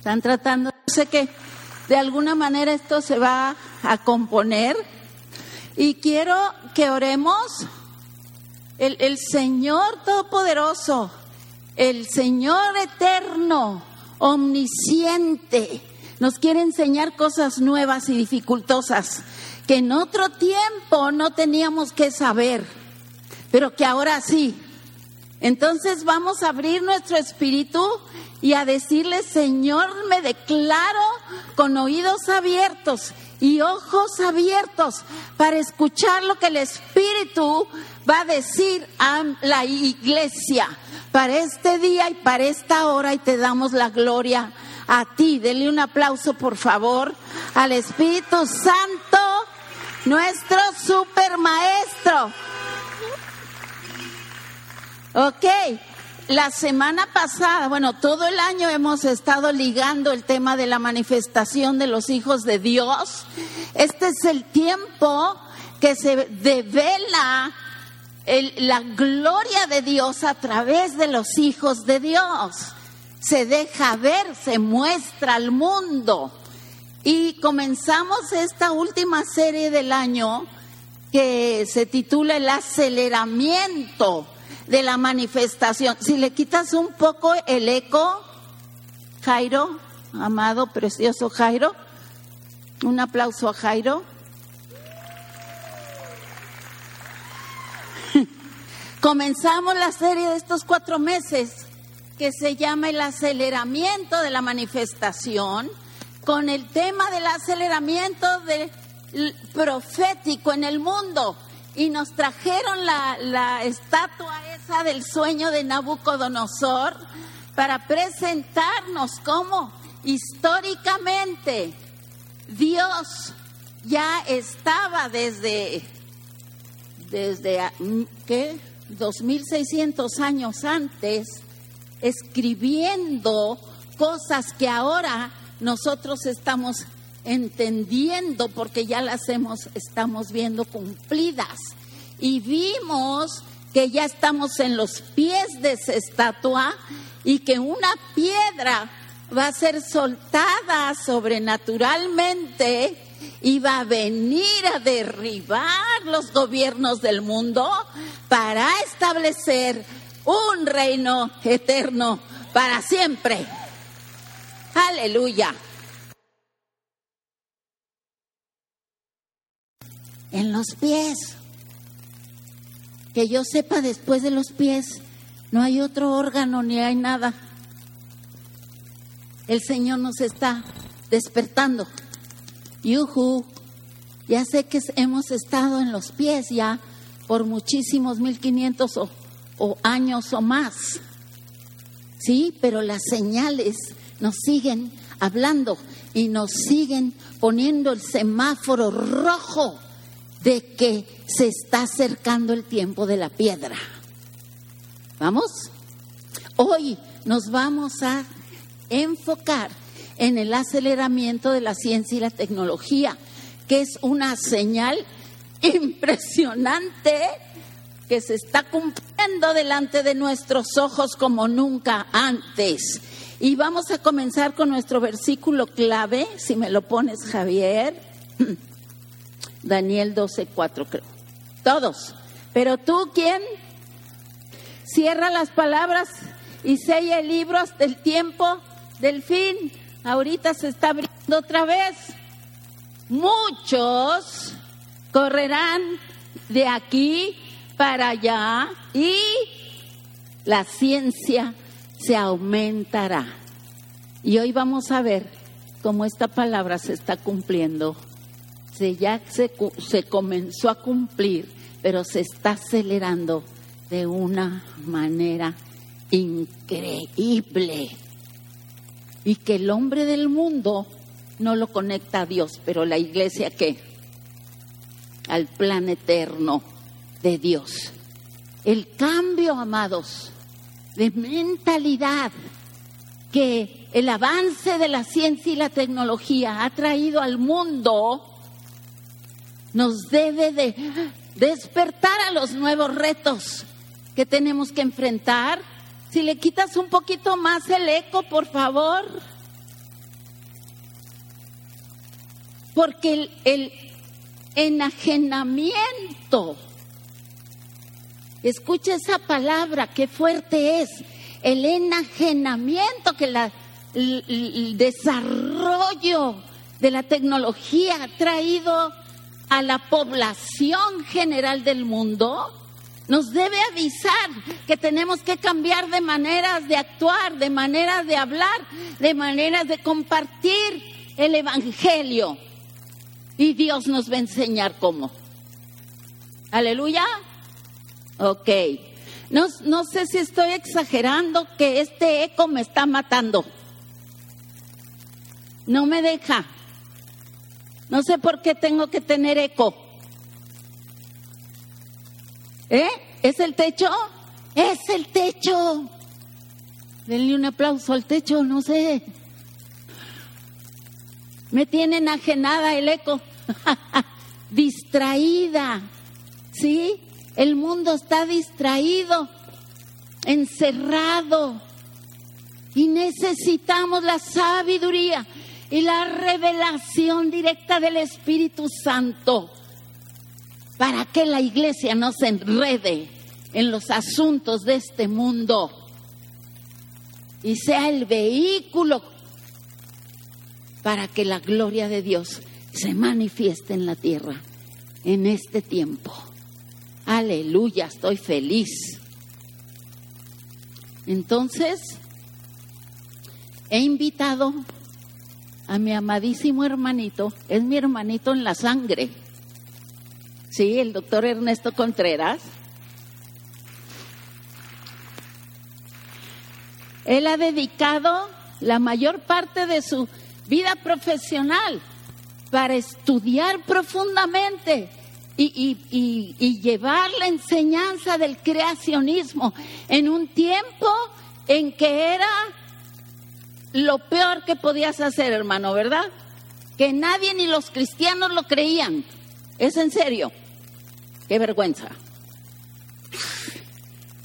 Están tratando, sé que de alguna manera esto se va a componer y quiero que oremos. El, el Señor Todopoderoso, el Señor Eterno, omnisciente, nos quiere enseñar cosas nuevas y dificultosas que en otro tiempo no teníamos que saber, pero que ahora sí. Entonces vamos a abrir nuestro espíritu y a decirle, Señor, me declaro con oídos abiertos y ojos abiertos para escuchar lo que el Espíritu va a decir a la iglesia para este día y para esta hora y te damos la gloria a ti. Dele un aplauso, por favor, al Espíritu Santo, nuestro super maestro. Ok, la semana pasada, bueno, todo el año hemos estado ligando el tema de la manifestación de los hijos de Dios. Este es el tiempo que se devela la gloria de Dios a través de los hijos de Dios. Se deja ver, se muestra al mundo. Y comenzamos esta última serie del año que se titula El aceleramiento de la manifestación. Si le quitas un poco el eco, Jairo, amado, precioso Jairo, un aplauso a Jairo. Comenzamos la serie de estos cuatro meses que se llama el aceleramiento de la manifestación con el tema del aceleramiento profético en el mundo y nos trajeron la, la estatua del sueño de Nabucodonosor para presentarnos cómo históricamente Dios ya estaba desde, desde ¿qué? 2600 años antes escribiendo cosas que ahora nosotros estamos entendiendo porque ya las hemos, estamos viendo cumplidas. Y vimos que ya estamos en los pies de esa estatua y que una piedra va a ser soltada sobrenaturalmente y va a venir a derribar los gobiernos del mundo para establecer un reino eterno para siempre. Aleluya. en los pies. Que yo sepa, después de los pies no hay otro órgano ni hay nada. El Señor nos está despertando. Yuhu, ya sé que hemos estado en los pies ya por muchísimos 1500 o, o años o más. Sí, pero las señales nos siguen hablando y nos siguen poniendo el semáforo rojo de que se está acercando el tiempo de la piedra. ¿Vamos? Hoy nos vamos a enfocar en el aceleramiento de la ciencia y la tecnología, que es una señal impresionante que se está cumpliendo delante de nuestros ojos como nunca antes. Y vamos a comenzar con nuestro versículo clave, si me lo pones Javier. Daniel 12, 4 creo. Todos. Pero tú, ¿quién? Cierra las palabras y sella el libro hasta el tiempo del fin. Ahorita se está abriendo otra vez. Muchos correrán de aquí para allá y la ciencia se aumentará. Y hoy vamos a ver cómo esta palabra se está cumpliendo ya se, se comenzó a cumplir, pero se está acelerando de una manera increíble. Y que el hombre del mundo no lo conecta a Dios, pero la iglesia qué? Al plan eterno de Dios. El cambio, amados, de mentalidad que el avance de la ciencia y la tecnología ha traído al mundo nos debe de despertar a los nuevos retos que tenemos que enfrentar. Si le quitas un poquito más el eco, por favor. porque el, enajenamiento, escucha esa palabra, qué fuerte es, el enajenamiento que el desarrollo de la tecnología ha traído a la población general del mundo, nos debe avisar que tenemos que cambiar de maneras de actuar, de maneras de hablar, de maneras de compartir el Evangelio. Y Dios nos va a enseñar cómo. Aleluya. Ok. No, no sé si estoy exagerando que este eco me está matando. No me deja. No sé por qué tengo que tener eco. ¿Eh? ¿Es el techo? Es el techo. Denle un aplauso al techo, no sé. Me tiene enajenada el eco. Distraída. ¿Sí? El mundo está distraído, encerrado. Y necesitamos la sabiduría y la revelación directa del Espíritu Santo para que la iglesia no se enrede en los asuntos de este mundo y sea el vehículo para que la gloria de Dios se manifieste en la tierra en este tiempo. Aleluya, estoy feliz. Entonces, he invitado a mi amadísimo hermanito, es mi hermanito en la sangre, sí, el doctor Ernesto Contreras. Él ha dedicado la mayor parte de su vida profesional para estudiar profundamente y, y, y, llevar la enseñanza del creacionismo en un tiempo en que era lo peor que podías hacer, hermano, ¿verdad? Que nadie ni los cristianos lo creían. Es en serio. Qué vergüenza.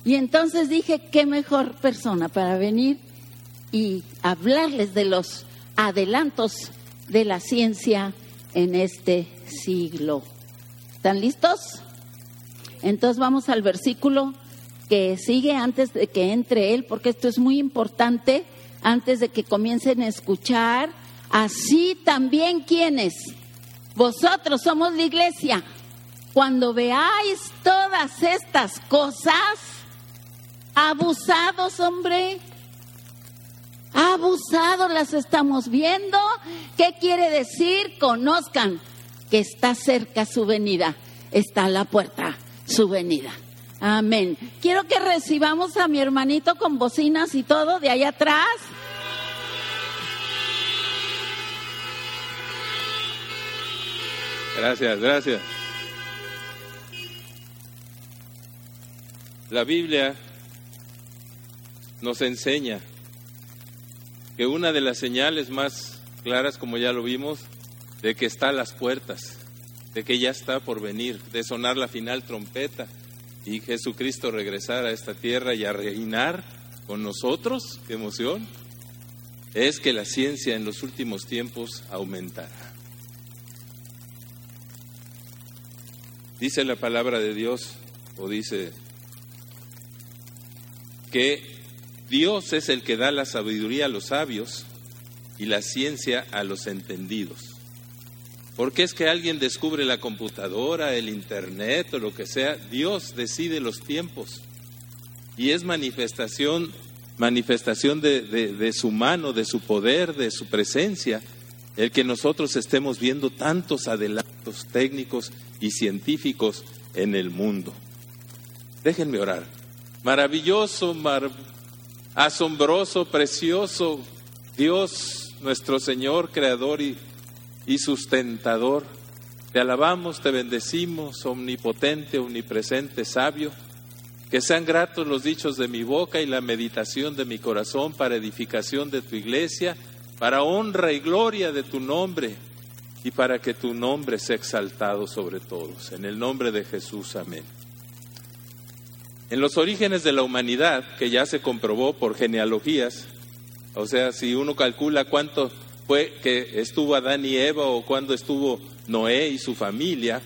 Y entonces dije, qué mejor persona para venir y hablarles de los adelantos de la ciencia en este siglo. ¿Están listos? Entonces vamos al versículo que sigue antes de que entre él, porque esto es muy importante, antes de que comiencen a escuchar. Así también quienes, vosotros somos la iglesia, cuando veáis todas estas cosas, abusados, hombre, abusados las estamos viendo. ¿Qué quiere decir? Conozcan que está cerca su venida, está a la puerta su venida. Amén. Quiero que recibamos a mi hermanito con bocinas y todo de allá atrás. Gracias, gracias. La Biblia nos enseña que una de las señales más claras, como ya lo vimos, de que está a las puertas, de que ya está por venir, de sonar la final trompeta y Jesucristo regresar a esta tierra y a reinar con nosotros, qué emoción, es que la ciencia en los últimos tiempos aumentará. Dice la palabra de Dios, o dice que Dios es el que da la sabiduría a los sabios y la ciencia a los entendidos. Porque es que alguien descubre la computadora, el internet o lo que sea, Dios decide los tiempos y es manifestación, manifestación de, de, su mano, de su poder, de su presencia, el que nosotros estemos viendo tantos adelantos técnicos y científicos en el mundo. Déjenme orar. Maravilloso, mar... asombroso, precioso Dios, nuestro Señor, Creador y, y sustentador. Te alabamos, te bendecimos, omnipotente, omnipresente, sabio. Que sean gratos los dichos de mi boca y la meditación de mi corazón para edificación de tu iglesia, para honra y gloria de tu nombre y para que tu nombre sea exaltado sobre todos. En el nombre de Jesús, amén. En los orígenes de la humanidad, que ya se comprobó por genealogías, o sea, si uno calcula cuánto, fue que estuvo Adán y Eva o cuando estuvo Noé y su familia,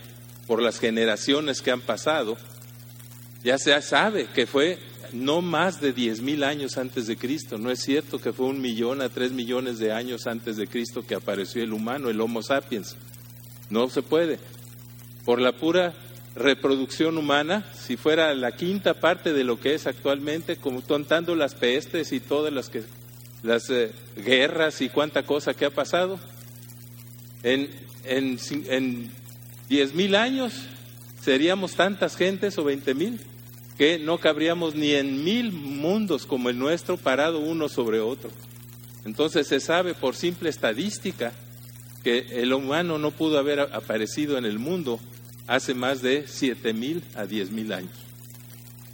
por las generaciones que han pasado, ya se sabe que fue no más de diez mil años antes de Cristo. No es cierto que fue un millón a tres millones de años antes de Cristo que apareció el humano, el Homo sapiens. No se puede. Por la pura reproducción humana, si fuera la quinta parte de lo que es actualmente, como contando las pestes y todas las que las eh, guerras y cuánta cosa que ha pasado, en, en, en diez mil años seríamos tantas gentes o veinte mil que no cabríamos ni en mil mundos como el nuestro parado uno sobre otro. Entonces se sabe por simple estadística que el humano no pudo haber aparecido en el mundo hace más de siete mil a diez mil años.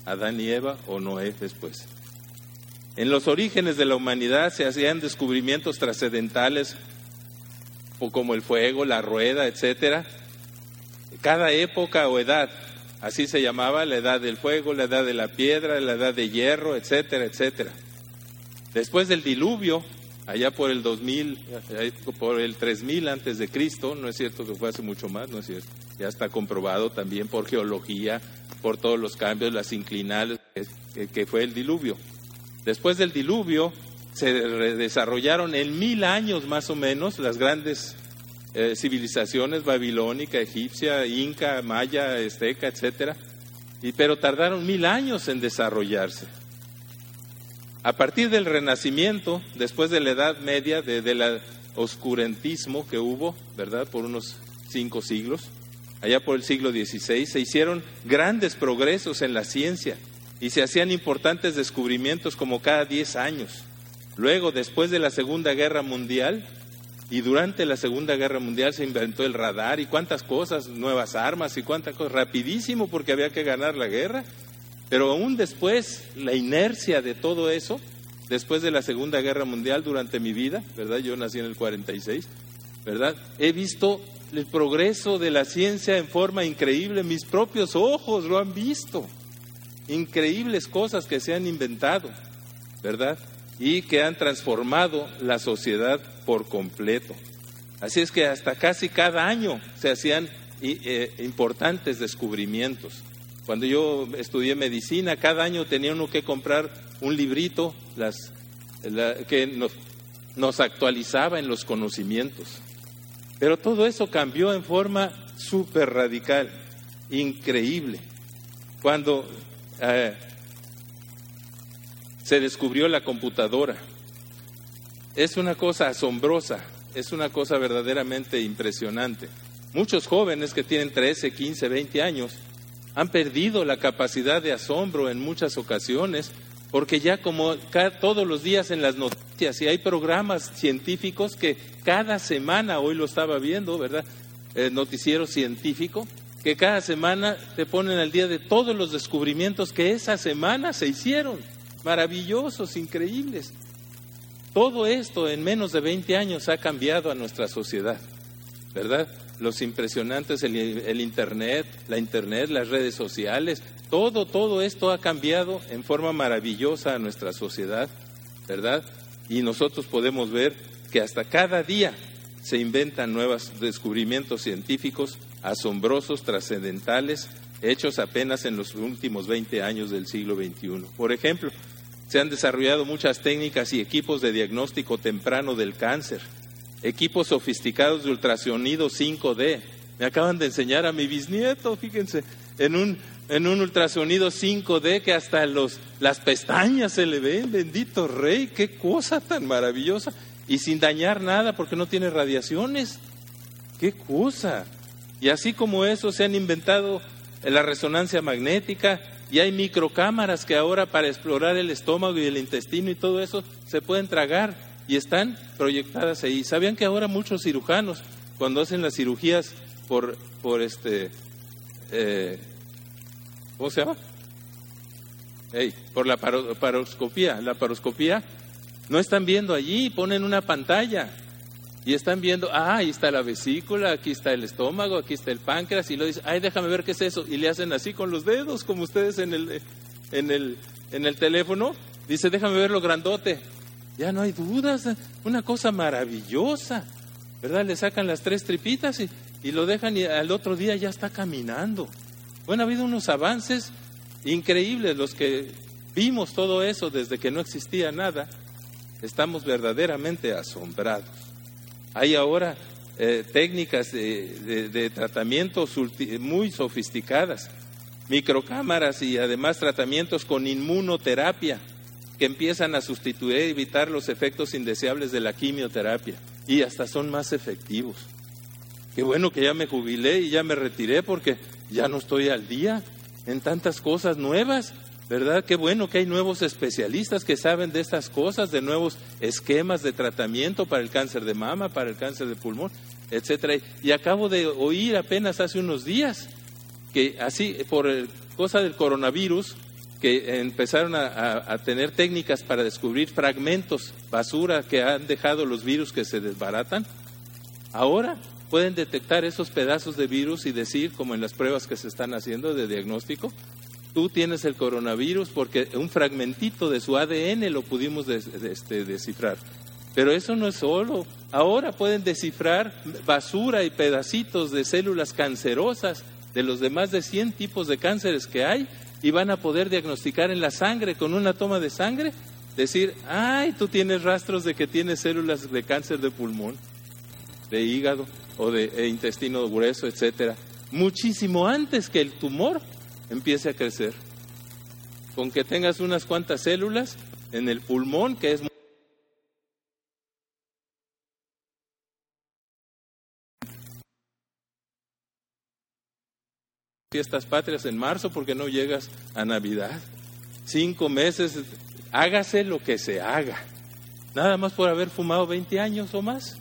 Adán y Eva o Noé después. En los orígenes de la humanidad se hacían descubrimientos trascendentales como el fuego, la rueda, etcétera. Cada época o edad Así se llamaba la edad del fuego, la edad de la piedra, la edad de hierro, etcétera, etcétera. Después del diluvio, allá por el 2000, por el 3000 antes de Cristo, no es cierto que fue hace mucho más, no es cierto. Ya está comprobado también por geología, por todos los cambios, las inclinales, que fue el diluvio. Después del diluvio se desarrollaron en mil años más o menos las grandes eh, civilizaciones babilónica, egipcia, inca, maya, azteca, etcétera, y, pero tardaron mil años en desarrollarse. A partir del Renacimiento, después de la Edad Media, del oscurantismo que hubo, ¿verdad?, por unos cinco siglos, allá por el siglo XVI, se hicieron grandes progresos en la ciencia y se hacían importantes descubrimientos como cada diez años. Luego, después de la Segunda Guerra Mundial, y durante la Segunda Guerra Mundial se inventó el radar y cuántas cosas, nuevas armas y cuántas cosas, rapidísimo porque había que ganar la guerra. Pero aún después, la inercia de todo eso, después de la Segunda Guerra Mundial durante mi vida, ¿verdad? Yo nací en el 46, ¿verdad? He visto el progreso de la ciencia en forma increíble, mis propios ojos lo han visto. Increíbles cosas que se han inventado, ¿verdad? y que han transformado la sociedad por completo. Así es que hasta casi cada año se hacían eh, importantes descubrimientos. Cuando yo estudié medicina, cada año tenía uno que comprar un librito que nos, nos actualizaba en los conocimientos. Pero todo eso cambió en forma súper radical, increíble. Cuando eh, se descubrió la computadora. Es una cosa asombrosa, es una cosa verdaderamente impresionante. Muchos jóvenes que tienen 13, 15, 20 años han perdido la capacidad de asombro en muchas ocasiones porque ya como todos los días en las noticias y hay programas científicos que cada semana, hoy lo estaba viendo, ¿verdad? El noticiero científico, que cada semana te ponen al día de todos los descubrimientos que esa semana se hicieron maravillosos, increíbles. Todo esto en menos de 20 años ha cambiado a nuestra sociedad, ¿verdad? Los impresionantes, el, Internet, la Internet, las redes sociales, todo, todo esto ha cambiado en forma maravillosa a nuestra sociedad, ¿verdad? Y nosotros podemos ver que hasta cada día se inventan nuevos descubrimientos científicos asombrosos, trascendentales, hechos apenas en los últimos 20 años del siglo XXI. Por ejemplo, se han desarrollado muchas técnicas y equipos de diagnóstico temprano del cáncer, equipos sofisticados de ultrasonido 5D. Me acaban de enseñar a mi bisnieto, fíjense, en un, en un ultrasonido 5D que hasta las pestañas se le ven, bendito rey, qué cosa tan maravillosa. Y sin dañar nada porque no tiene radiaciones. Qué cosa. Y así como eso se han inventado la resonancia magnética, y hay microcámaras que ahora para explorar el estómago y el intestino y todo eso se pueden tragar y están proyectadas ahí. ¿Sabían que ahora muchos cirujanos, cuando hacen las cirugías por, por este, eh, ¿cómo se llama? por la paroscopía, la paroscopía, no están viendo allí, ponen una pantalla y están viendo, ah, ahí está la vesícula, aquí está el estómago, aquí está el páncreas, y lo dicen, ay, déjame ver qué es eso. Y le hacen así con los dedos, como ustedes en el, en el, en el teléfono. Dice, déjame ver lo grandote. Ya no hay dudas, una cosa maravillosa, ¿verdad? Le sacan las tres tripitas y, y lo dejan y al otro día ya está caminando. Bueno, ha habido unos avances increíbles, los que vimos todo eso desde que no existía nada, estamos verdaderamente asombrados. Hay ahora eh, técnicas de, de tratamiento muy sofisticadas, microcámaras y además tratamientos con inmunoterapia que empiezan a sustituir y evitar los efectos indeseables de la quimioterapia y hasta son más efectivos. Qué bueno que ya me jubilé y ya me retiré porque ya no estoy al día en tantas cosas nuevas, ¿verdad? Qué bueno que hay nuevos especialistas que saben de estas cosas, de nuevos esquemas de tratamiento para el cáncer de mama, para el cáncer de pulmón, etcétera. Y acabo de oír apenas hace unos días que así por cosa del coronavirus que empezaron a, tener técnicas para descubrir fragmentos, basura que han dejado los virus que se desbaratan, ahora pueden detectar esos pedazos de virus y decir, como en las pruebas que se están haciendo de diagnóstico, tú tienes el coronavirus porque un fragmentito de su ADN lo pudimos este, descifrar. Pero eso no es solo. Ahora pueden descifrar basura y pedacitos de células cancerosas de los demás de 100 tipos de cánceres que hay y van a poder diagnosticar en la sangre con una toma de sangre, decir, ay, tú tienes rastros de que tienes células de cáncer de pulmón, de hígado o de e intestino grueso, etcétera, muchísimo antes que el tumor empiece a crecer. Con que tengas unas cuantas células en el pulmón, que es fiestas patrias en marzo porque no llegas a Navidad. Cinco meses, hágase lo que se haga. Nada más por haber fumado 20 años o más.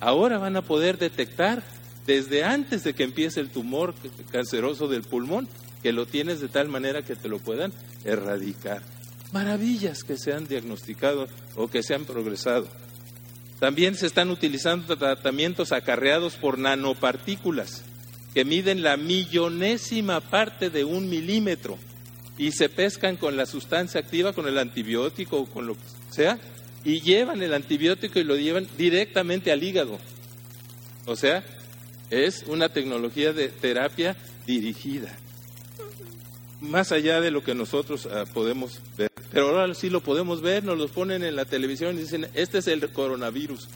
Ahora van a poder detectar desde antes de que empiece el tumor canceroso del pulmón, que lo tienes de tal manera que te lo puedan erradicar. Maravillas que se han diagnosticado o que se han progresado. También se están utilizando tratamientos acarreados por nanopartículas que miden la millonésima parte de un milímetro y se pescan con la sustancia activa, con el antibiótico o con lo que sea, y llevan el antibiótico y lo llevan directamente al hígado. O sea, es una tecnología de terapia dirigida, más allá de lo que nosotros ah, podemos ver. Pero ahora sí lo podemos ver, nos lo ponen en la televisión y dicen, este es el coronavirus.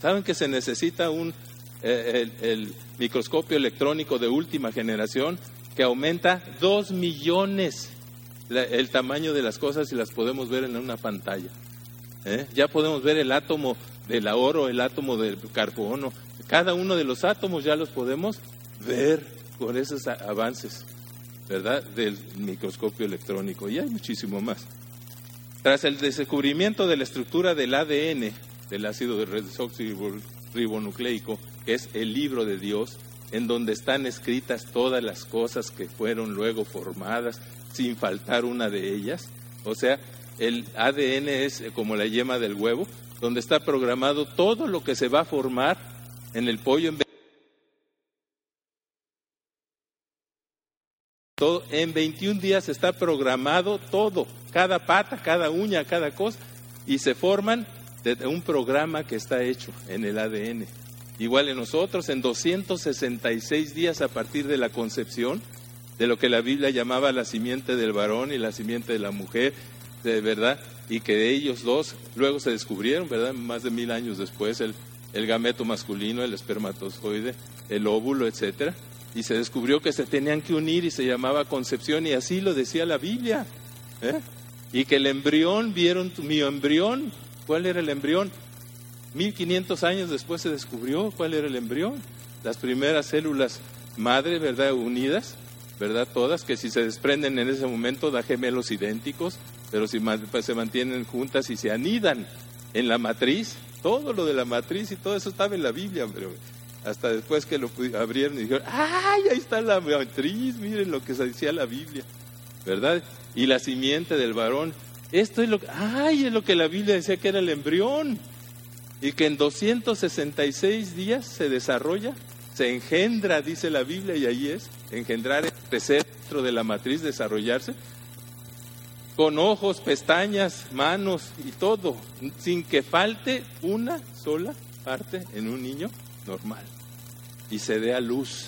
Saben que se necesita un eh, microscopio electrónico de última generación que aumenta dos millones el tamaño de las cosas y las podemos ver en una pantalla. ¿eh? Ya podemos ver el átomo del oro, el átomo del carbono, cada uno de los átomos ya los podemos ver con esos avances, ¿verdad? Del microscopio electrónico y hay muchísimo más. Tras el descubrimiento de la estructura del ADN, del ácido desoxirribonucleico, que es el libro de Dios, en donde están escritas todas las cosas que fueron luego formadas, sin faltar una de ellas. O sea, el ADN es como la yema del huevo, donde está programado todo lo que se va a formar en el pollo en Todo, en 21 días está programado todo, cada pata, cada uña, cada cosa, y se forman de un programa que está hecho en el ADN igual en nosotros, en 266 días a partir de la concepción, de lo que la Biblia llamaba la simiente del varón y la simiente de la mujer, de verdad, y que de ellos dos luego se descubrieron, ¿verdad? Más de mil años después, el, el gameto masculino, el espermatozoide, el óvulo, etcétera, y se descubrió que se tenían que unir y se llamaba concepción, y así lo decía la Biblia, ¿eh? Y que el embrión, vieron mi embrión, ¿cuál era el embrión? 1500 años después se descubrió cuál era el embrión. Las primeras células madre, ¿verdad? Unidas, ¿verdad? Todas, que si se desprenden en ese momento da gemelos idénticos, pero si pues, se mantienen juntas y se anidan en la matriz, todo lo de la matriz y todo eso estaba en la Biblia, pero hasta después que lo abrieron y dijeron, ¡ay, ahí está la matriz! Miren lo que se decía la Biblia, ¿verdad? Y la simiente del varón. Esto es lo que, ¡ay! Es lo que la Biblia decía que era el embrión y que en 266 días se desarrolla, se engendra, dice la Biblia, y ahí es, engendrar, crecer dentro de la matriz, desarrollarse. Con ojos, pestañas, manos y todo, sin que falte una sola parte en un niño normal. Y se dé a luz.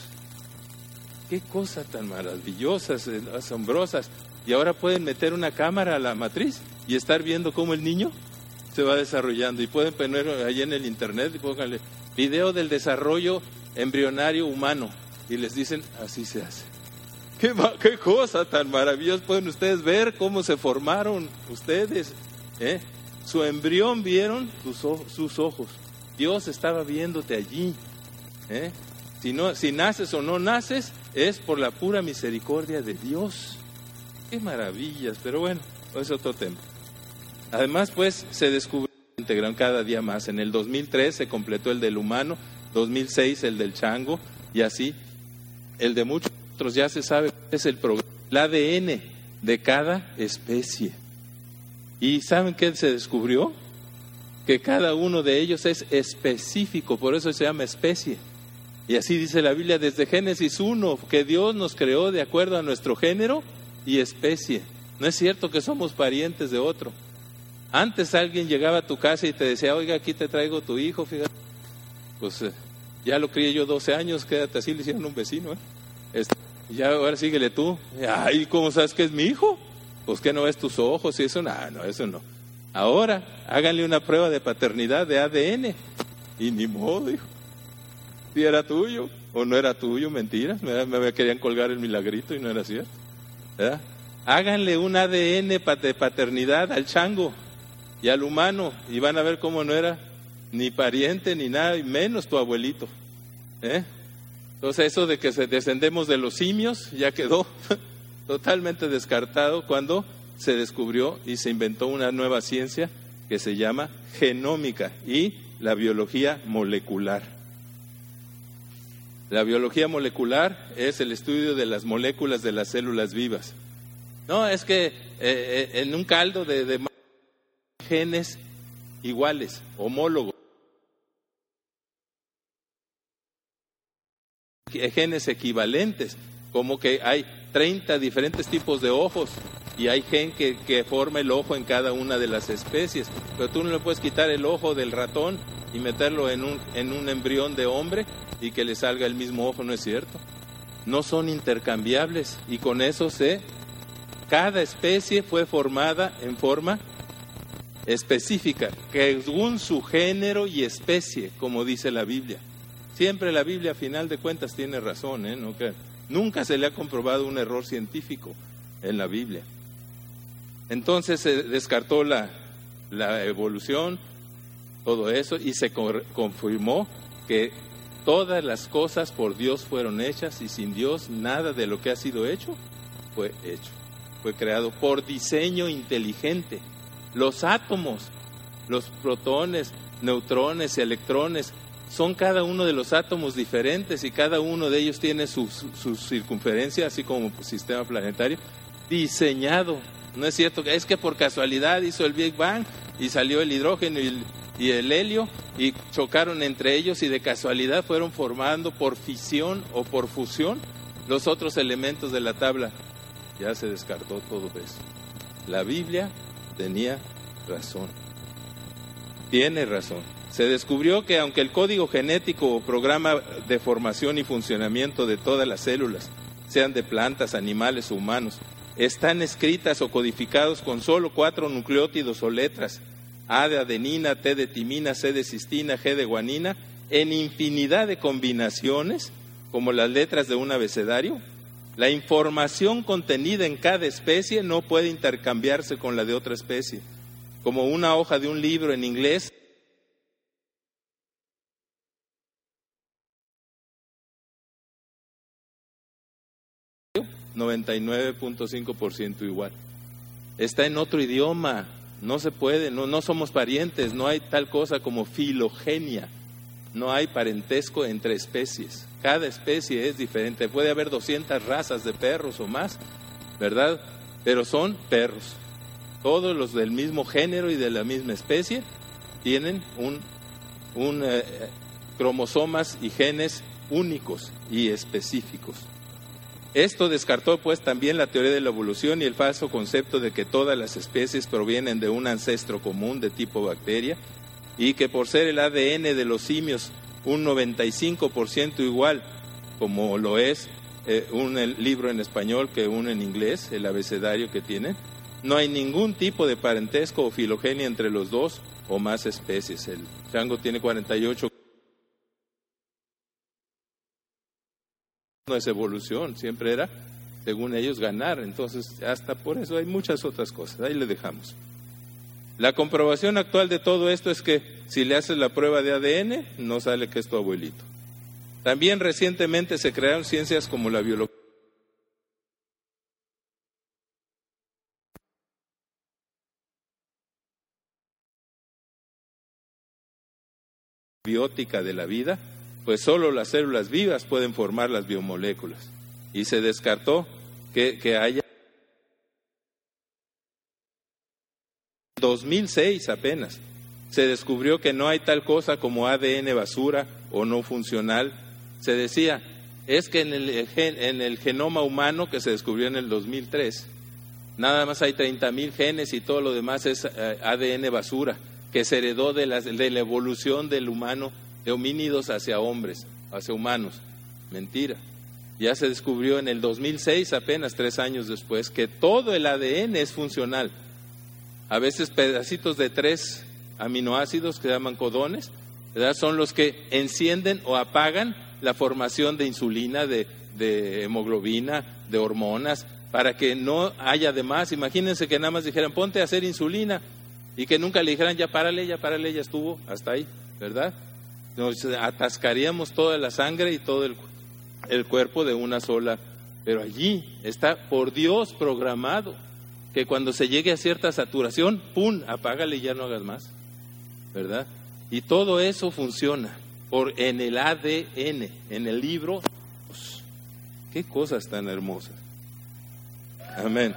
Qué cosa tan maravillosas, eh, asombrosas. Y ahora pueden meter una cámara a la matriz y estar viendo cómo el niño se va desarrollando. Y pueden poner ahí en el internet y pónganle video del desarrollo embrionario humano. Y les dicen, así se hace. Qué, cosa tan maravillosa. Pueden ustedes ver cómo se formaron ustedes. ¿eh? Su embrión vieron sus, ojos. Dios estaba viéndote allí. ¿eh? Si, no, si naces o no naces, es por la pura misericordia de Dios. Qué maravillas, pero bueno, es otro tema. Además, pues, se descubrió integran cada día más. En el 2003 se completó el del humano, 2006 el del chango, y así el de muchos ya se sabe es el, el ADN de cada especie. ¿Y saben qué se descubrió? Que cada uno de ellos es específico, por eso se llama especie. Y así dice la Biblia desde Génesis 1, que Dios nos creó de acuerdo a nuestro género y especie. No es cierto que somos parientes de otro. Antes alguien llegaba a tu casa y te decía, oiga, aquí te traigo tu hijo, fíjate. Pues eh, ya lo crié yo 12 años, quédate así, le hicieron un vecino. ¿eh? Este, ya ahora síguele tú. Ay, ¿cómo sabes que es mi hijo? Pues que no ves tus ojos y eso, no, no, eso no. Ahora, háganle una prueba de paternidad de ADN. Y ni modo, hijo. Si era tuyo o no era tuyo, mentiras. Me, me querían colgar el milagrito y no era cierto. Háganle un ADN de paternidad al chango y al humano y van a ver cómo no era ni pariente ni nada, y menos tu abuelito. ¿Eh? Entonces eso de que descendemos de los simios ya quedó totalmente descartado cuando se descubrió y se inventó una nueva ciencia que se llama genómica y la biología molecular. La biología molecular es el estudio de las moléculas de las células vivas. No, es que eh, eh, en un caldo de, de genes iguales, homólogos. Genes equivalentes, como que hay 30 diferentes tipos de ojos y hay gen que, forma el ojo en cada una de las especies, pero tú no le puedes quitar el ojo del ratón y meterlo en un, en un embrión de hombre y que le salga el mismo ojo, ¿no es cierto? No son intercambiables y con eso se... Cada especie fue formada en forma específica, según su género y especie, como dice la Biblia. Siempre la Biblia, a final de cuentas, tiene razón, ¿eh? nunca se le ha comprobado un error científico en la Biblia. Entonces se descartó la, la evolución, todo eso, y se confirmó que todas las cosas por Dios fueron hechas y sin Dios nada de lo que ha sido hecho fue hecho. Fue creado por diseño inteligente. Los átomos, los protones, neutrones, electrones, son cada uno de los átomos diferentes y cada uno de ellos tiene su, circunferencia, así como sistema planetario, diseñado. No es cierto, es que por casualidad hizo el Big Bang y salió el hidrógeno y el, y el helio y chocaron entre ellos y de casualidad fueron formando por fisión o por fusión los otros elementos de la tabla. Ya se descartó todo eso. La Biblia tenía razón. Tiene razón. Se descubrió que aunque el código genético o programa de formación y funcionamiento de todas las células, sean de plantas, animales o humanos, están escritas o codificados con solo cuatro nucleótidos o letras, A de adenina, T de timina, C de cistina, G de guanina, en infinidad de combinaciones, como las letras de un abecedario, la información contenida en cada especie no puede intercambiarse con la de otra especie. Como una hoja de un libro en inglés 99.5% igual. Está en otro idioma, no se puede, no, no somos parientes, no hay tal cosa como filogenia, no hay parentesco entre especies. Cada especie es diferente, puede haber 200 razas de perros o más, ¿verdad? Pero son perros. Todos los del mismo género y de la misma especie tienen un, un eh, cromosomas y genes únicos y específicos. Esto descartó pues también la teoría de la evolución y el falso concepto de que todas las especies provienen de un ancestro común de tipo bacteria y que por ser el ADN de los simios un 95% igual, como lo es eh, un libro en español que uno en inglés, el abecedario que tiene, no hay ningún tipo de parentesco o filogenia entre los dos o más especies. El chango tiene 48. No es evolución, siempre era, según ellos, ganar. Entonces, hasta por eso hay muchas otras cosas. Ahí le dejamos. La comprobación actual de todo esto es que si le haces la prueba de ADN, no sale que es tu abuelito. También recientemente se crearon ciencias como la biología. biótica de la vida, pues solo las células vivas pueden formar las biomoléculas. Y se descartó que, que haya 2006 apenas se descubrió que no hay tal cosa como ADN basura o no funcional. Se decía, es que en el, en el genoma humano que se descubrió en el 2003, nada más hay 30 mil genes y todo lo demás es eh, ADN basura, que se heredó de la, de la evolución del humano, de homínidos hacia hombres, hacia humanos. Mentira. Ya se descubrió en el 2006, apenas tres años después, que todo el ADN es funcional a veces pedacitos de tres aminoácidos que llaman codones, ¿verdad? son los que encienden o apagan la formación de insulina, de, hemoglobina, de hormonas, para que no haya demás. Imagínense que nada más dijeran, ponte a hacer insulina, y que nunca le dijeran, ya párale, ya párale, ya estuvo, hasta ahí, ¿verdad? Nos atascaríamos toda la sangre y todo el, el cuerpo de una sola, pero allí está por Dios programado que cuando se llegue a cierta saturación, ¡pum!, apágale y ya no hagas más, ¿verdad? Y todo eso funciona por en el ADN, en el libro. Pues, qué cosas tan hermosas. Amén.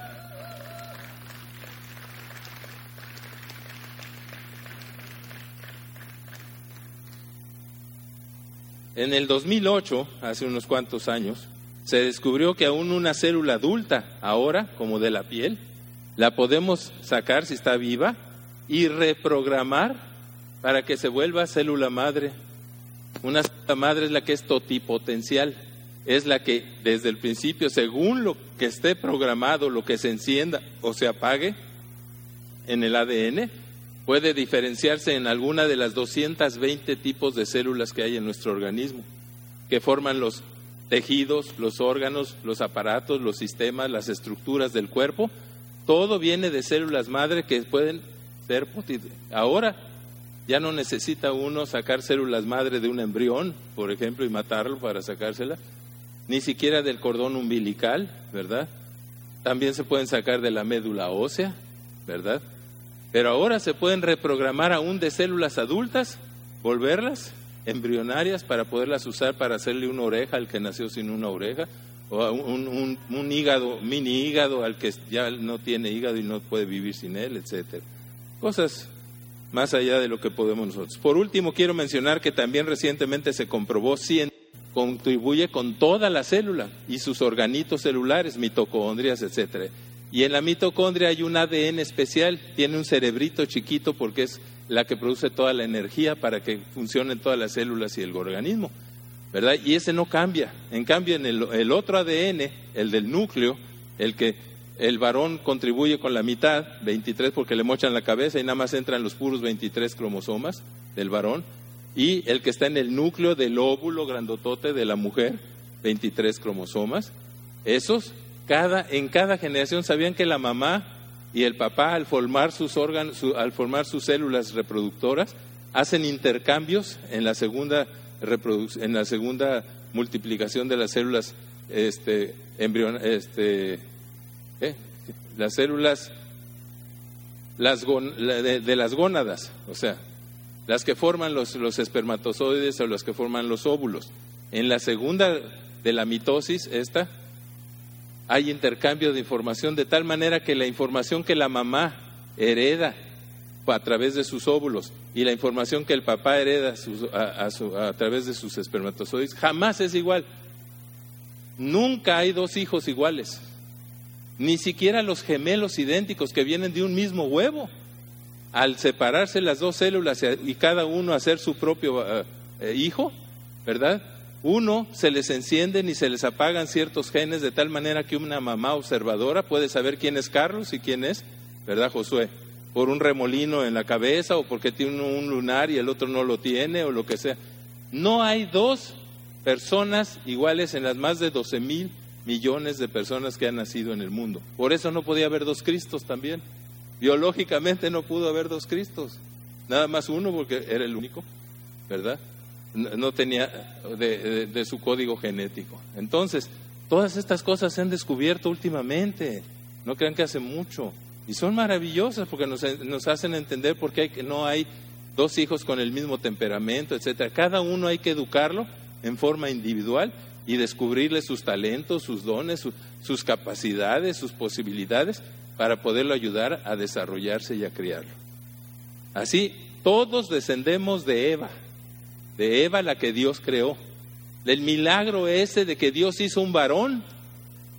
En el 2008, hace unos cuantos años, se descubrió que aún una célula adulta, ahora como de la piel, la podemos sacar si está viva y reprogramar para que se vuelva célula madre. Una célula madre es la que es totipotencial, es la que desde el principio, según lo que esté programado, lo que se encienda o se apague en el ADN, puede diferenciarse en alguna de las 220 tipos de células que hay en nuestro organismo, que forman los tejidos, los órganos, los aparatos, los sistemas, las estructuras del cuerpo todo viene de células madre que pueden ser Ahora ya no necesita uno sacar células madre de un embrión, por ejemplo, y matarlo para sacársela, ni siquiera del cordón umbilical, ¿verdad? También se pueden sacar de la médula ósea, ¿verdad? Pero ahora se pueden reprogramar aún de células adultas, volverlas embrionarias para poderlas usar para hacerle una oreja al que nació sin una oreja, o un, un, hígado, mini hígado al que ya no tiene hígado y no puede vivir sin él, etcétera. Cosas más allá de lo que podemos nosotros. Por último, quiero mencionar que también recientemente se comprobó si contribuye con toda la célula y sus organitos celulares, mitocondrias, etcétera. Y en la mitocondria hay un ADN especial, tiene un cerebrito chiquito porque es la que produce toda la energía para que funcionen todas las células y el organismo. ¿verdad? Y ese no cambia. En cambio, en el, otro ADN, el del núcleo, el que el varón contribuye con la mitad, 23 porque le mochan la cabeza y nada más entran los puros 23 cromosomas del varón, y el que está en el núcleo del óvulo grandotote de la mujer, 23 cromosomas, esos, cada, en cada generación sabían que la mamá y el papá al formar sus órganos, al formar sus células reproductoras, hacen intercambios en la segunda en la segunda multiplicación de las células este, este, las células las de, las gónadas, o sea, las que forman los, los espermatozoides o las que forman los óvulos. En la segunda de la mitosis, esta, hay intercambio de información de tal manera que la información que la mamá hereda a través de sus óvulos y la información que el papá hereda a, través de sus espermatozoides jamás es igual. Nunca hay dos hijos iguales. Ni siquiera los gemelos idénticos que vienen de un mismo huevo. Al separarse las dos células y cada uno hacer su propio eh, hijo, ¿verdad? Uno se les encienden y se les apagan ciertos genes de tal manera que una mamá observadora puede saber quién es Carlos y quién es, ¿verdad, Josué? Por un remolino en la cabeza o porque tiene un lunar y el otro no lo tiene o lo que sea. No hay dos personas iguales en las más de 12 mil millones de personas que han nacido en el mundo. Por eso no podía haber dos Cristos también. Biológicamente no pudo haber dos Cristos. Nada más uno porque era el único, ¿verdad? No tenía de, su código genético. Entonces, todas estas cosas se han descubierto últimamente. No crean que hace mucho. Y son maravillosas porque nos, hacen entender por qué no hay dos hijos con el mismo temperamento, etcétera. Cada uno hay que educarlo en forma individual y descubrirle sus talentos, sus dones, sus capacidades, sus posibilidades para poderlo ayudar a desarrollarse y a criarlo. Así, todos descendemos de Eva, de Eva la que Dios creó, del milagro ese de que Dios hizo un varón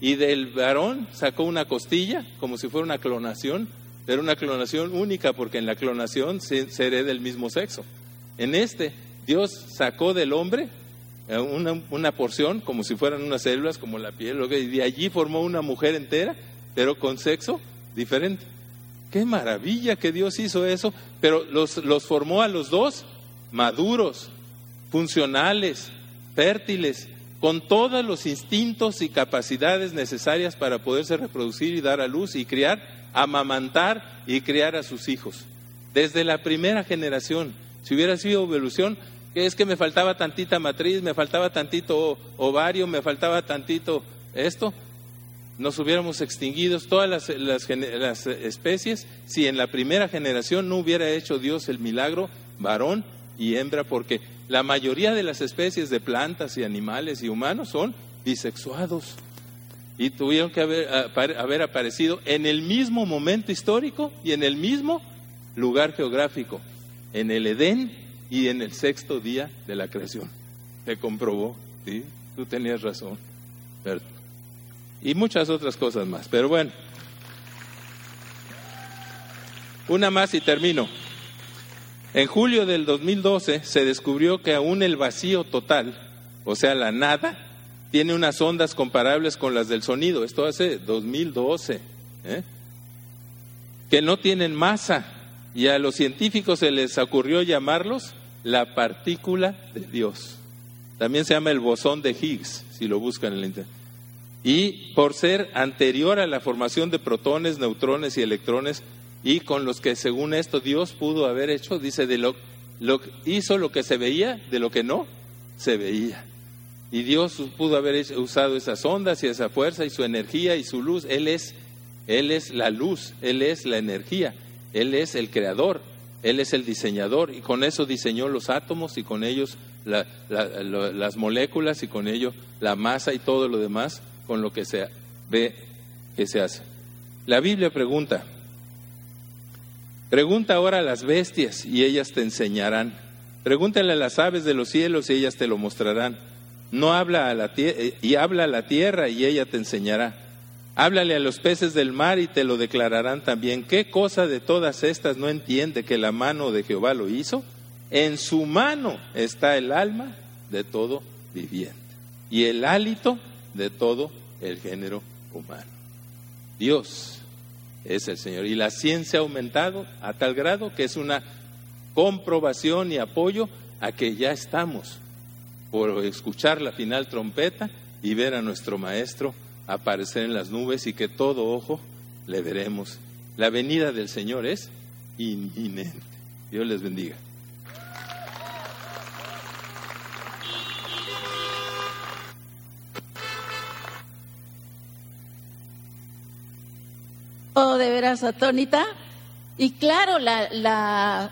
y del varón sacó una costilla, como si fuera una clonación, pero una clonación única, porque en la clonación se, se hereda el mismo sexo. En este, Dios sacó del hombre eh, una, porción, como si fueran unas células, como la piel, y de allí formó una mujer entera, pero con sexo diferente. Qué maravilla que Dios hizo eso, pero los formó a los dos maduros, funcionales, fértiles, con todos los instintos y capacidades necesarias para poderse reproducir y dar a luz y criar, amamantar y criar a sus hijos. Desde la primera generación, si hubiera sido evolución, que es que me faltaba tantita matriz, me faltaba tantito ovario, me faltaba tantito esto, nos hubiéramos extinguido todas las, las, especies si en la primera generación no hubiera hecho Dios el milagro varón y hembra, porque la mayoría de las especies de plantas y animales y humanos son bisexuados y tuvieron que haber, haber aparecido en el mismo momento histórico y en el mismo lugar geográfico, en el Edén y en el sexto día de la creación. Se comprobó, ¿sí? Tú tenías razón. Y muchas otras cosas más. Pero bueno, una más y termino. En julio del 2012 se descubrió que aún el vacío total, o sea, la nada, tiene unas ondas comparables con las del sonido. Esto hace 2012. ¿eh? Que no tienen masa. Y a los científicos se les ocurrió llamarlos la partícula de Dios. También se llama el bosón de Higgs, si lo buscan en el internet. Y por ser anterior a la formación de protones, neutrones y electrones, y con los que según esto Dios pudo haber hecho, dice, de lo, lo hizo lo que se veía, de lo que no se veía. Y Dios pudo haber usado esas ondas y esa fuerza y su energía y su luz. Él es, Él es la luz, Él es la energía, Él es el creador, él es el diseñador y con eso diseñó los átomos y con ellos las moléculas y con ello la masa y todo lo demás con lo que se ve que se hace. La Biblia pregunta, pregunta ahora a las bestias y ellas te enseñarán. Pregúntale a las aves de los cielos y ellas te lo mostrarán. No habla a la y habla a la tierra y ella te enseñará. Háblale a los peces del mar y te lo declararán también. ¿Qué cosa de todas estas no entiende que la mano de Jehová lo hizo? En su mano está el alma de todo viviente y el hálito de todo el género humano. Dios es el Señor. Y la ciencia ha aumentado a tal grado que es una comprobación y apoyo a que ya estamos por escuchar la final trompeta y ver a nuestro Maestro aparecer en las nubes y que todo ojo le veremos. La venida del Señor es inminente. Dios les bendiga. De veras atónita. Y claro, la, la,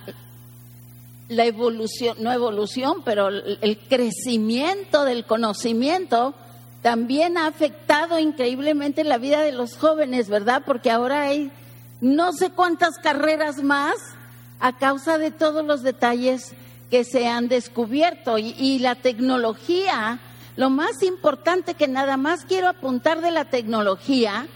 la evolución, no evolución, pero el crecimiento del conocimiento también ha afectado increíblemente la vida de los jóvenes, ¿verdad? Porque ahora hay no sé cuántas carreras más a causa de todos los detalles que se han descubierto y, la tecnología lo más importante que nada más quiero apuntar de la tecnología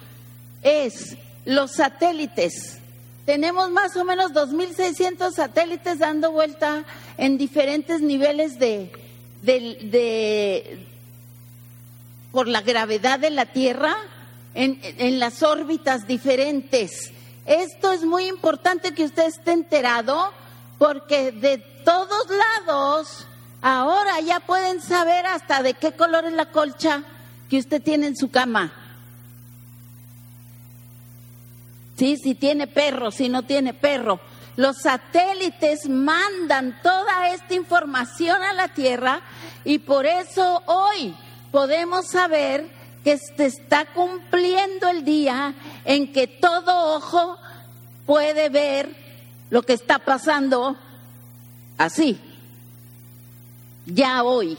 es los satélites. Tenemos más o menos 2.600 satélites dando vuelta en diferentes niveles de, de, por la gravedad de la Tierra, en, en las órbitas diferentes. Esto es muy importante que usted esté enterado porque de todos lados ahora ya pueden saber hasta de qué color es la colcha que usted tiene en su cama. Sí, si tiene perro, si no tiene perro. Los satélites mandan toda esta información a la Tierra y por eso hoy podemos saber que se está cumpliendo el día en que todo ojo puede ver lo que está pasando así, ya hoy.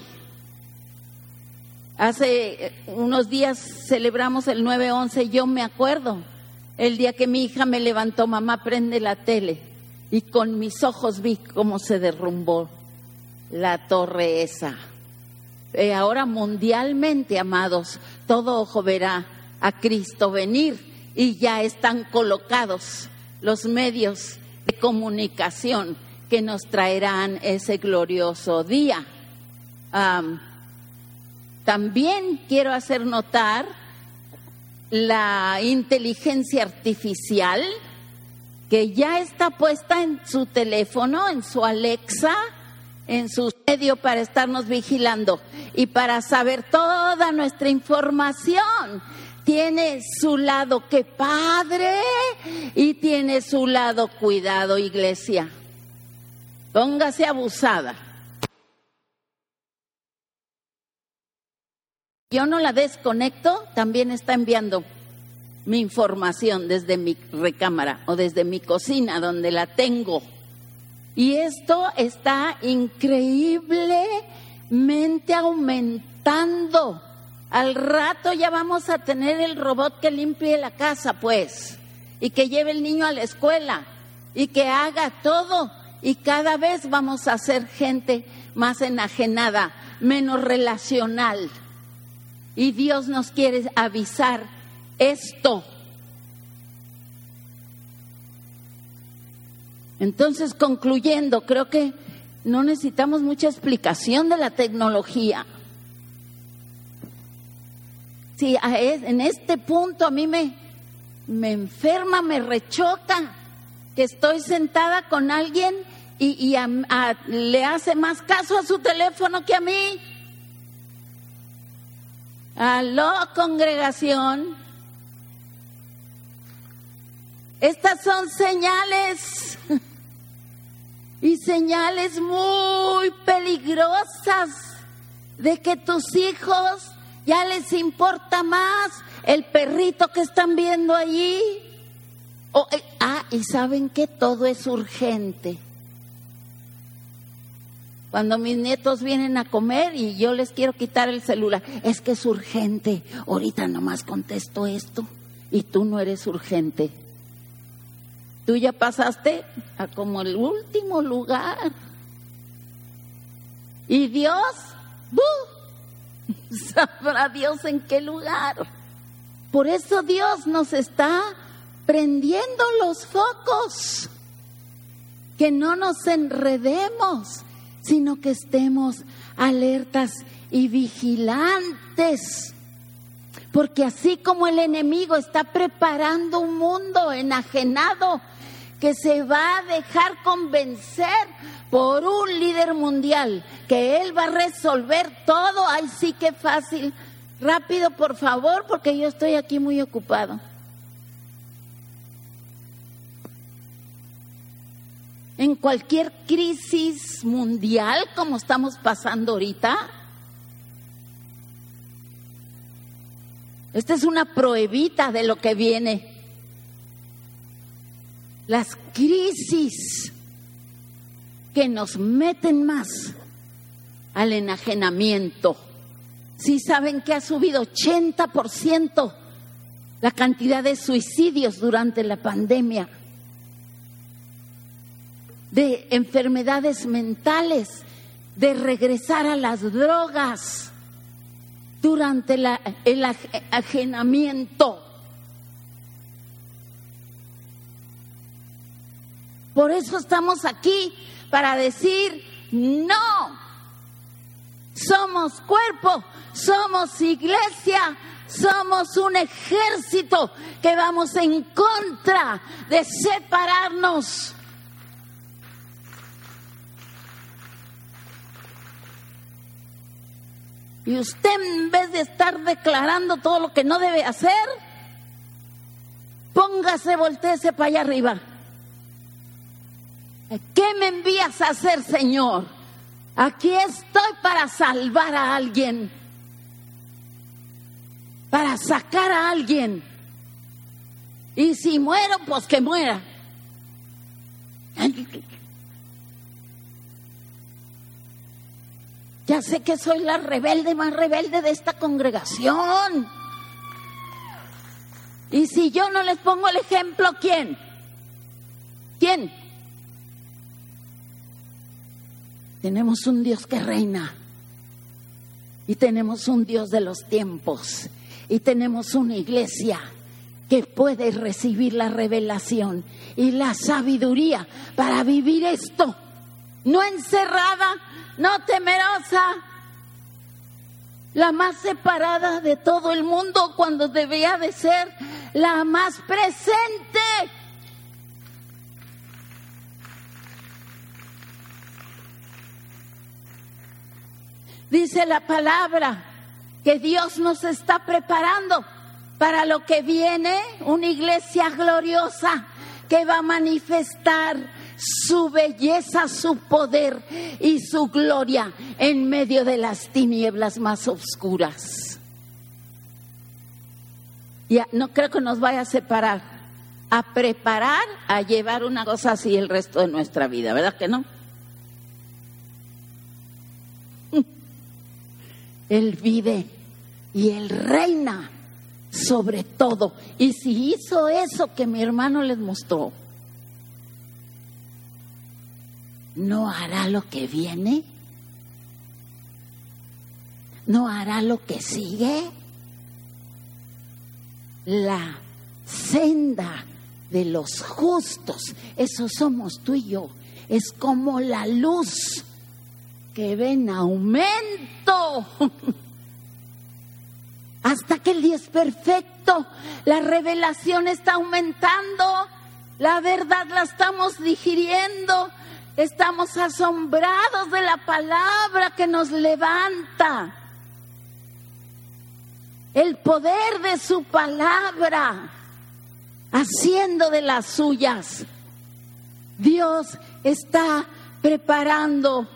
Hace unos días celebramos el 9-11, yo me acuerdo, el día que mi hija me levantó, mamá, prende la tele, y con mis ojos vi cómo se derrumbó la torre esa. Eh, ahora mundialmente, amados, todo ojo verá a Cristo venir y ya están colocados los medios de comunicación que nos traerán ese glorioso día. también quiero hacer notar la inteligencia artificial que ya está puesta en su teléfono, en su Alexa, en su medio para estarnos vigilando y para saber toda nuestra información. Tiene su lado que padre y tiene su lado cuidado, iglesia. Póngase abusada. Yo no la desconecto, también está enviando mi información desde mi recámara o desde mi cocina donde la tengo. Y esto está increíblemente aumentando. Al rato ya vamos a tener el robot que limpie la casa, pues, y que lleve el niño a la escuela y que haga todo. Y cada vez vamos a ser gente más enajenada, menos relacional. Y Dios nos quiere avisar esto. Entonces, concluyendo, creo que no necesitamos mucha explicación de la tecnología. Si en este punto a mí me, me enferma, me rechoca que estoy sentada con alguien y, le hace más caso a su teléfono que a mí. Aló, congregación. Estas son señales y señales muy peligrosas de que tus hijos ya les importa más el perrito que están viendo allí. Eh, ah, y saben que todo es urgente. Cuando mis nietos vienen a comer y yo les quiero quitar el celular, es que es urgente. Ahorita nomás contesto esto y tú no eres urgente. Tú ya pasaste a como el último lugar. Y Dios, sabrá Dios en qué lugar. Por eso Dios nos está prendiendo los focos. Que no nos enredemos sino que estemos alertas y vigilantes. Porque así como el enemigo está preparando un mundo enajenado que se va a dejar convencer por un líder mundial, que él va a resolver todo, ay sí que fácil. Rápido, por favor, porque yo estoy aquí muy ocupado. En cualquier crisis mundial como estamos pasando ahorita? Esta es una prohibita de lo que viene. Las crisis que nos meten más al enajenamiento. Si saben que ha subido 80% la cantidad de suicidios durante la pandemia de enfermedades mentales, de regresar a las drogas. durante la- el aj- ajenamiento. Por eso estamos aquí, para decir, no, somos cuerpo, somos iglesia, somos un ejército que vamos en contra de separarnos. Y usted en vez de estar declarando todo lo que no debe hacer, póngase, volteese para allá arriba. ¿Qué me envías a hacer, Señor? Aquí estoy para salvar a alguien, para sacar a alguien. Y si muero, pues que muera. Ya sé que soy la rebelde más rebelde de esta congregación. Y si yo no les pongo el ejemplo, ¿quién? ¿Quién? Tenemos un Dios que reina. Y tenemos un Dios de los tiempos. Y tenemos una iglesia que puede recibir la revelación y la sabiduría para vivir esto. No encerrada, no temerosa, la más separada de todo el mundo cuando debía de ser la más presente. Dice la palabra que Dios nos está preparando para lo que viene, una iglesia gloriosa que va a manifestar su belleza, su poder y su gloria en medio de las tinieblas más oscuras. Ya, no creo que nos vaya a separar, a preparar, a llevar una cosa así el resto de nuestra vida, ¿verdad que no? Él vive y Él reina sobre todo. Y si hizo eso que mi hermano les mostró, ¿no hará lo que viene? ¿No hará lo que sigue? La senda de los justos, eso somos tú y yo, es como la luz que ven aumento. Hasta que el día es perfecto, la revelación está aumentando, la verdad la estamos digiriendo, estamos asombrados de la palabra que nos levanta. El poder de su palabra, haciendo de las suyas. Dios está preparando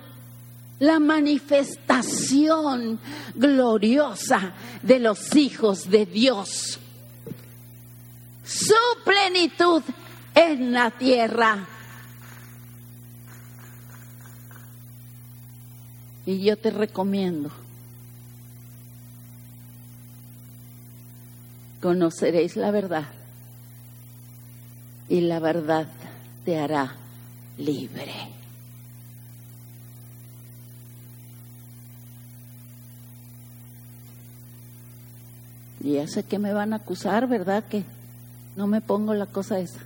la manifestación gloriosa de los hijos de Dios. Su plenitud en la tierra. Y yo te recomiendo, conoceréis la verdad y la verdad te hará libre. Y ya sé que me van a acusar, ¿verdad? Que no me pongo la cosa esa.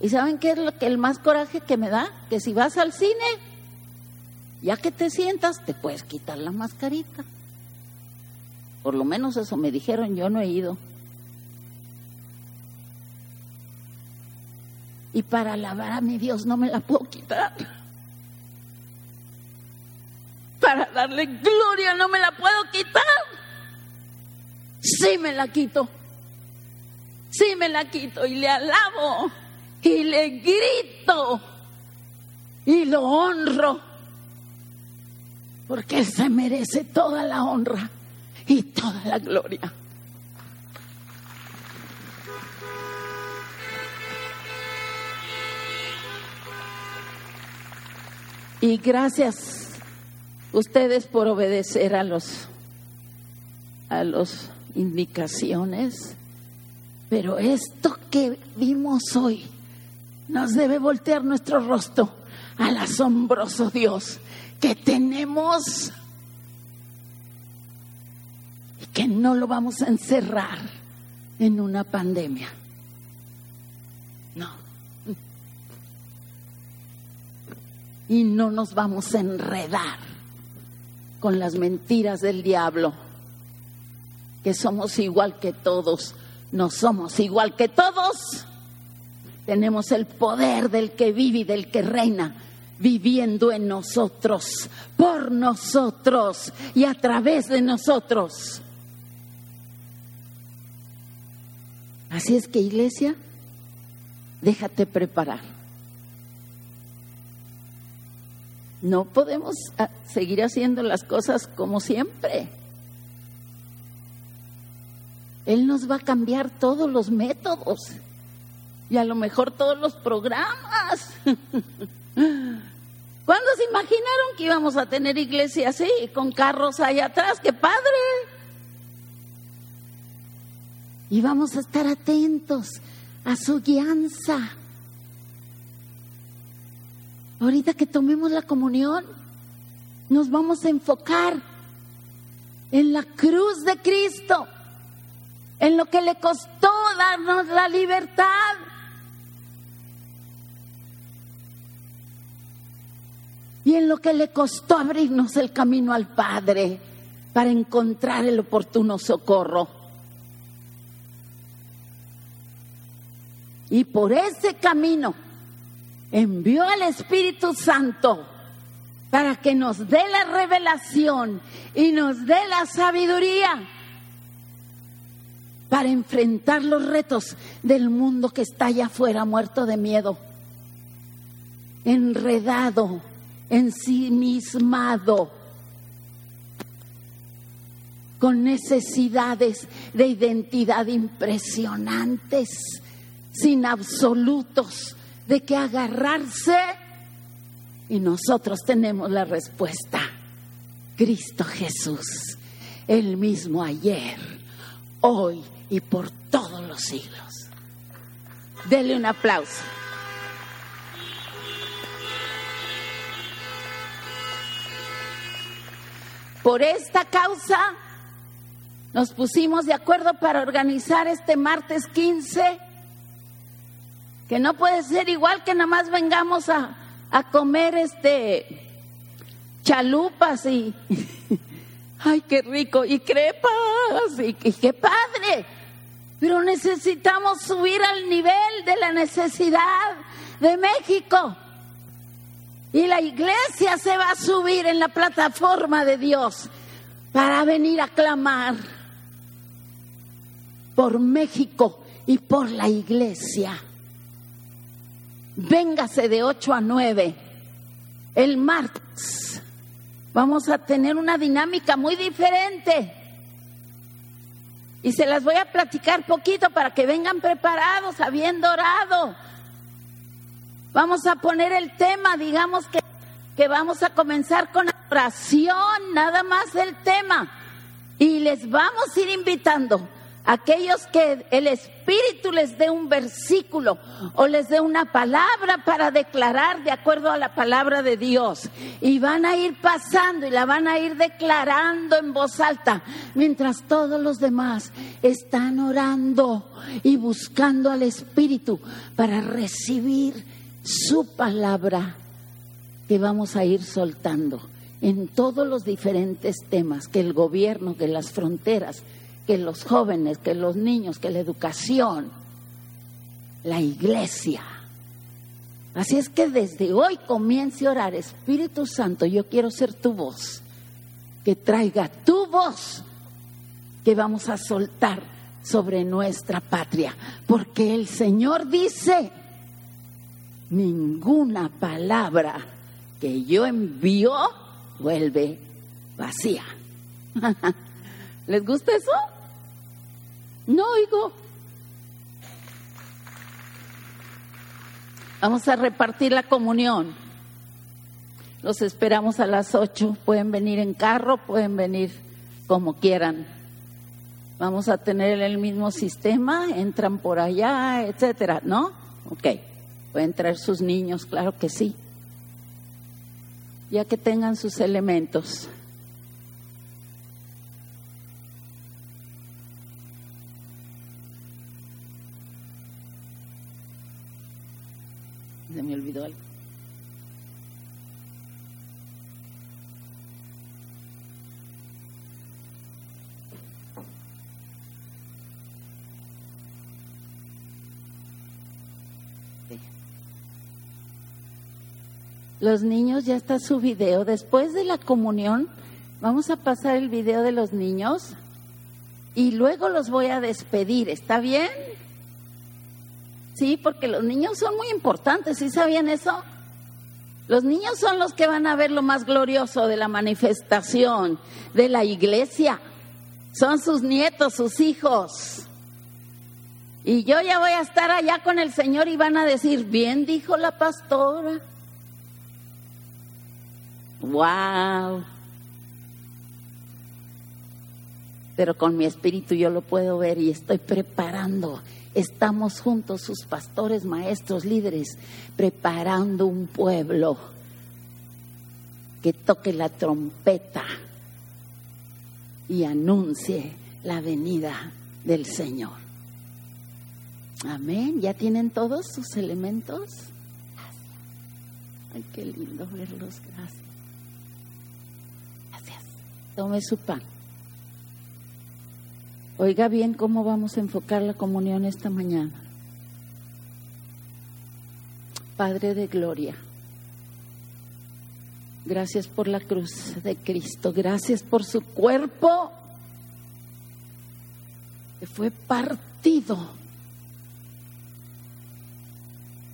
¿Y saben qué es lo que el más coraje que me da? Que si vas al cine, ya que te sientas, te puedes quitar la mascarita. Por lo menos eso me dijeron, yo no he ido. Y para alabar a mi Dios no me la puedo quitar. Para darle gloria no me la puedo quitar. Sí me la quito. Sí me la quito y le alabo y le grito y lo honro. Porque Él se merece toda la honra y toda la gloria. Y gracias ustedes por obedecer a los a las indicaciones, pero esto que vimos hoy nos debe voltear nuestro rostro al asombroso Dios que tenemos que no lo vamos a encerrar en una pandemia. No. Y no nos vamos a enredar con las mentiras del diablo, que somos igual que todos. No somos igual que todos. Tenemos el poder del que vive y del que reina viviendo en nosotros, por nosotros y a través de nosotros. Así es que iglesia, déjate preparar. No podemos ah, seguir haciendo las cosas como siempre. Él nos va a cambiar todos los métodos y a lo mejor todos los programas. ¿Cuándo se imaginaron que íbamos a tener iglesia así, con carros allá atrás? ¡Qué padre! Y vamos a estar atentos a su guianza. Ahorita que tomemos la comunión, nos vamos a enfocar en la cruz de Cristo, en lo que le costó darnos la libertad. Y en lo que le costó abrirnos el camino al Padre para encontrar el oportuno socorro. Y por ese camino envió al Espíritu Santo para que nos dé la revelación y nos dé la sabiduría para enfrentar los retos del mundo que está allá afuera muerto de miedo, enredado, ensimismado, con necesidades de identidad impresionantes sin absolutos de qué agarrarse y nosotros tenemos la respuesta. Cristo Jesús, el mismo ayer, hoy y por todos los siglos. Dele un aplauso. Por esta causa nos pusimos de acuerdo para organizar este martes 15 que no puede ser igual que nada más vengamos a, comer este chalupas y ay qué rico y crepas y, y qué padre. Pero necesitamos subir al nivel de la necesidad de México y la iglesia se va a subir en la plataforma de Dios para venir a clamar por México y por la iglesia véngase de 8 a 9. El martes vamos a tener una dinámica muy diferente. Y se las voy a platicar poquito para que vengan preparados, habiendo orado. Vamos a poner el tema, digamos que, que vamos a comenzar con oración, nada más el tema. Y les vamos a ir invitando aquellos que el Espíritu les dé un versículo o les dé una palabra para declarar de acuerdo a la palabra de Dios. Y van a ir pasando y la van a ir declarando en voz alta, mientras todos los demás están orando y buscando al Espíritu para recibir su palabra que vamos a ir soltando en todos los diferentes temas que el gobierno, que las fronteras, que los jóvenes, que los niños, que la educación, la iglesia. Así es que desde hoy comience a orar, Espíritu Santo, yo quiero ser tu voz, que traiga tu voz que vamos a soltar sobre nuestra patria, porque el Señor dice, ninguna palabra que yo envío vuelve vacía. ¿Les gusta eso? No oigo. Vamos a repartir la comunión. Los esperamos a las ocho. Pueden venir en carro, pueden venir como quieran. Vamos a tener el mismo sistema, entran por allá, etcétera, ¿no? Ok. Pueden traer sus niños, claro que sí. Ya que tengan sus elementos. Se me olvidó algo. Los niños, ya está su video. Después de la comunión, vamos a pasar el video de los niños y luego los voy a despedir. ¿Está bien? Sí, porque los niños son muy importantes. ¿Sí sabían eso? Los niños son los que van a ver lo más glorioso de la manifestación de la iglesia. Son sus nietos, sus hijos. Y yo ya voy a estar allá con el Señor y van a decir, bien dijo la pastora. Wow. Pero con mi espíritu yo lo puedo ver y estoy preparando. Estamos juntos, sus pastores, maestros, líderes, preparando un pueblo que toque la trompeta y anuncie la venida del Señor. Amén. ¿Ya tienen todos sus elementos? Ay, qué lindo verlos. Gracias. Tome su pan. Oiga bien cómo vamos a enfocar la comunión esta mañana. Padre de gloria, gracias por la cruz de Cristo, gracias por su cuerpo que fue partido.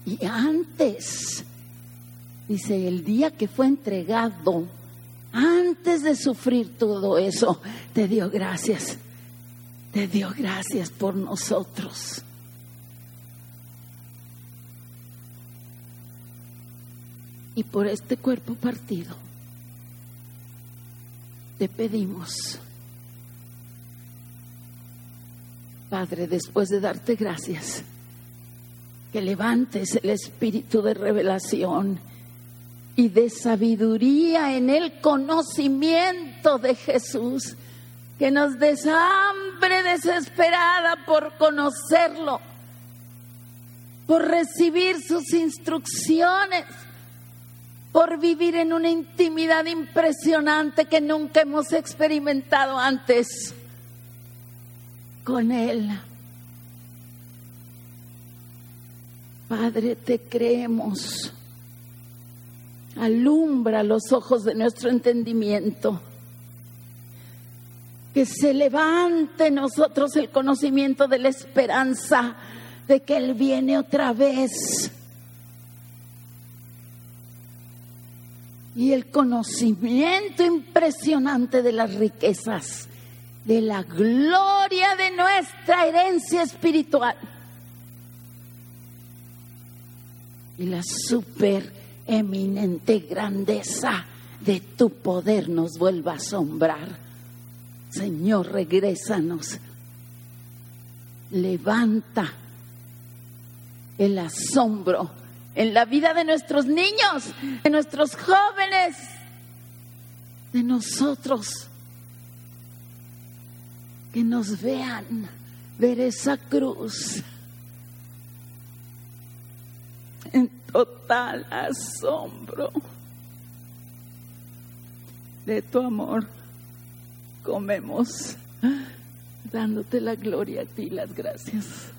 Y antes, dice, el día que fue entregado, antes de sufrir todo eso, te dio gracias. Te dio gracias por nosotros. Y por este cuerpo partido, te pedimos, Padre, después de darte gracias, que levantes el espíritu de revelación y de sabiduría en el conocimiento de Jesús, que nos des hambre desesperada por conocerlo, por recibir sus instrucciones, por vivir en una intimidad impresionante que nunca hemos experimentado antes con Él. Padre, te creemos alumbra los ojos de nuestro entendimiento. Que se levante en nosotros el conocimiento de la esperanza de que Él viene otra vez. Y el conocimiento impresionante de las riquezas, de la gloria de nuestra herencia espiritual. Y la super eminente grandeza de tu poder nos vuelva a asombrar. Señor, regrésanos. Levanta el asombro en la vida de nuestros niños, de nuestros jóvenes, de nosotros. Que nos vean ver esa cruz total asombro de tu amor. Comemos dándote la gloria a ti las gracias.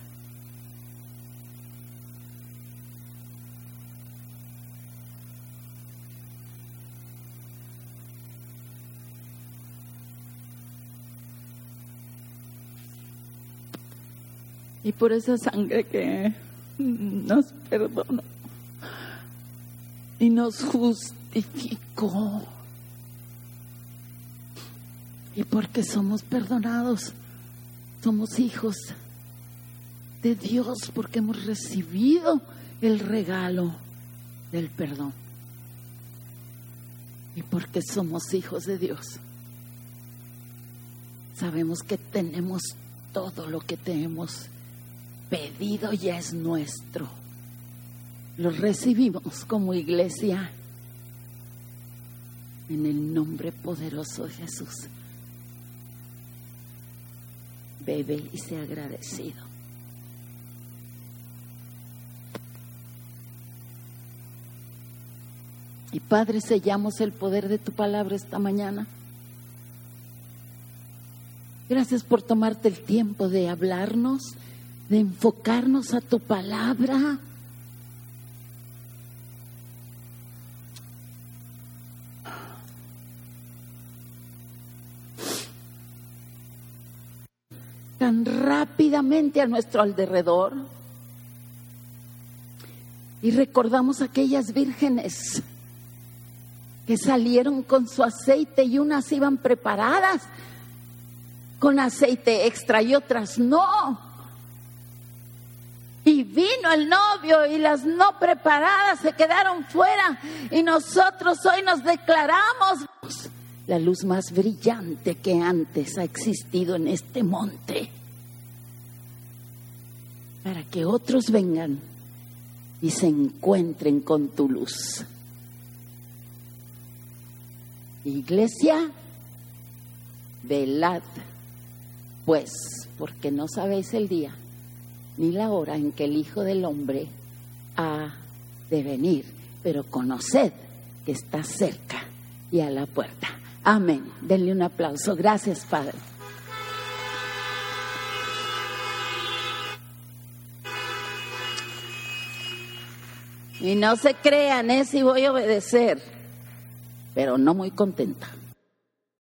Y por esa sangre que nos perdonó y nos justificó. Y porque somos perdonados, somos hijos de Dios porque hemos recibido el regalo del perdón. Y porque somos hijos de Dios, sabemos que tenemos todo lo que tenemos pedido ya es nuestro. Lo recibimos como iglesia en el nombre poderoso de Jesús. Bebe y sea agradecido. Y Padre, sellamos el poder de tu palabra esta mañana. Gracias por tomarte el tiempo de hablarnos, de enfocarnos a tu palabra. Rápidamente a nuestro alrededor. Y recordamos aquellas vírgenes que salieron con su aceite y unas iban preparadas con aceite extra y otras no. Y vino el novio y las no preparadas se quedaron fuera. Y nosotros hoy nos declaramos la luz más brillante que antes ha existido en este monte, para que otros vengan y se encuentren con tu luz. Iglesia, velad, pues, porque no sabéis el día ni la hora en que el Hijo del Hombre ha de venir, pero conoced que está cerca y a la puerta. Amén. Denle un aplauso. Gracias, Padre. Y no se crean, ¿eh? Si voy a obedecer, pero no muy contenta.